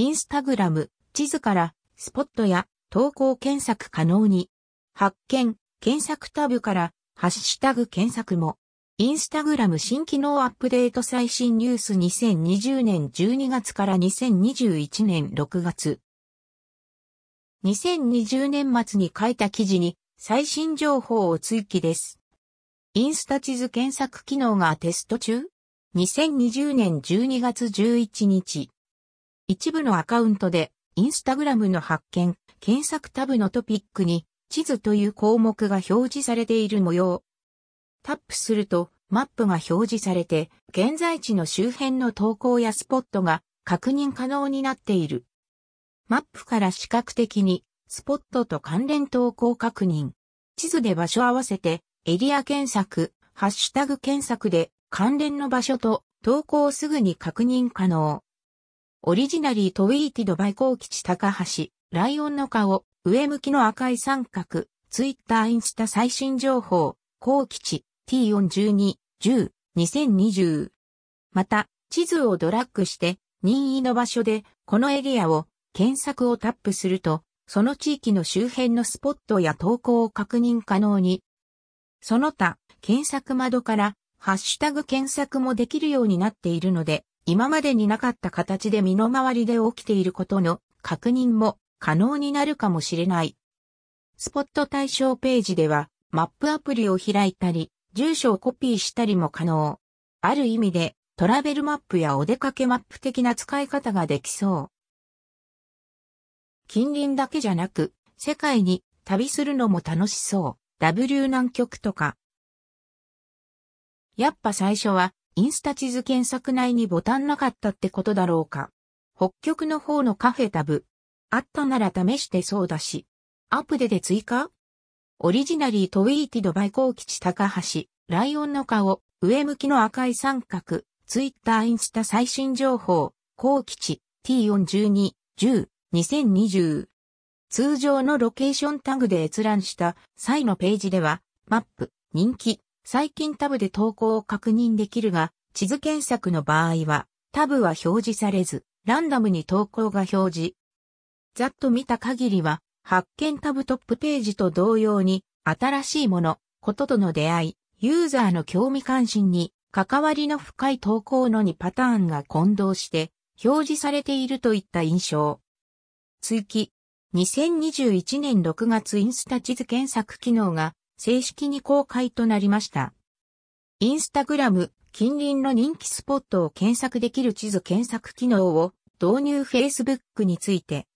インスタグラム、地図からスポットや投稿検索可能に。発見、検索タブからハッシュタグ検索も。インスタグラム新機能アップデート最新ニュース2020年12月から2021年6月。2020年末に書いた記事に最新情報を追記です。インスタ地図検索機能がテスト中 ?2020 年12月11日。一部のアカウントでインスタグラムの発見、検索タブのトピックに地図という項目が表示されている模様。タップするとマップが表示されて現在地の周辺の投稿やスポットが確認可能になっている。マップから視覚的にスポットと関連投稿確認。地図で場所合わせてエリア検索、ハッシュタグ検索で関連の場所と投稿をすぐに確認可能。オリジナリートウィーティドバイコー吉高橋、ライオンの顔、上向きの赤い三角、ツイッターインスタ最新情報、コ吉 T412、10、2020。また、地図をドラッグして、任意の場所で、このエリアを検索をタップすると、その地域の周辺のスポットや投稿を確認可能に。その他、検索窓からハッシュタグ検索もできるようになっているので、今までになかった形で身の回りで起きていることの確認も可能になるかもしれない。スポット対象ページでは、マップアプリを開いたり、住所をコピーしたりも可能。ある意味でトラベルマップやお出かけマップ的な使い方ができそう。近隣だけじゃなく、世界に旅するのも楽しそう。W 南極とか。やっぱ最初はインスタ地図検索内にボタンなかったってことだろうか。北極の方のカフェタブ。あったなら試してそうだし。アップデで追加？オリジナリートウィーティドバイコー吉高橋、ライオンの顔、上向きの赤い三角、ツイッターインスタ最新情報、コー吉 T412、10、2020。通常のロケーションタグで閲覧した。際のページでは、マップ、人気、最近タブで投稿を確認できるが、地図検索の場合は、タブは表示されず、ランダムに投稿が表示。ざっと見た限りは、発見タブトップページと同様に、新しいもの、こととの出会い、ユーザーの興味関心に、関わりの深い投稿の2パターンが混同して、表示されているといった印象。追記。2021年6月インスタ地図検索機能が正式に公開となりました。インスタグラム、近隣の人気スポットを検索できる地図検索機能を導入 Facebook について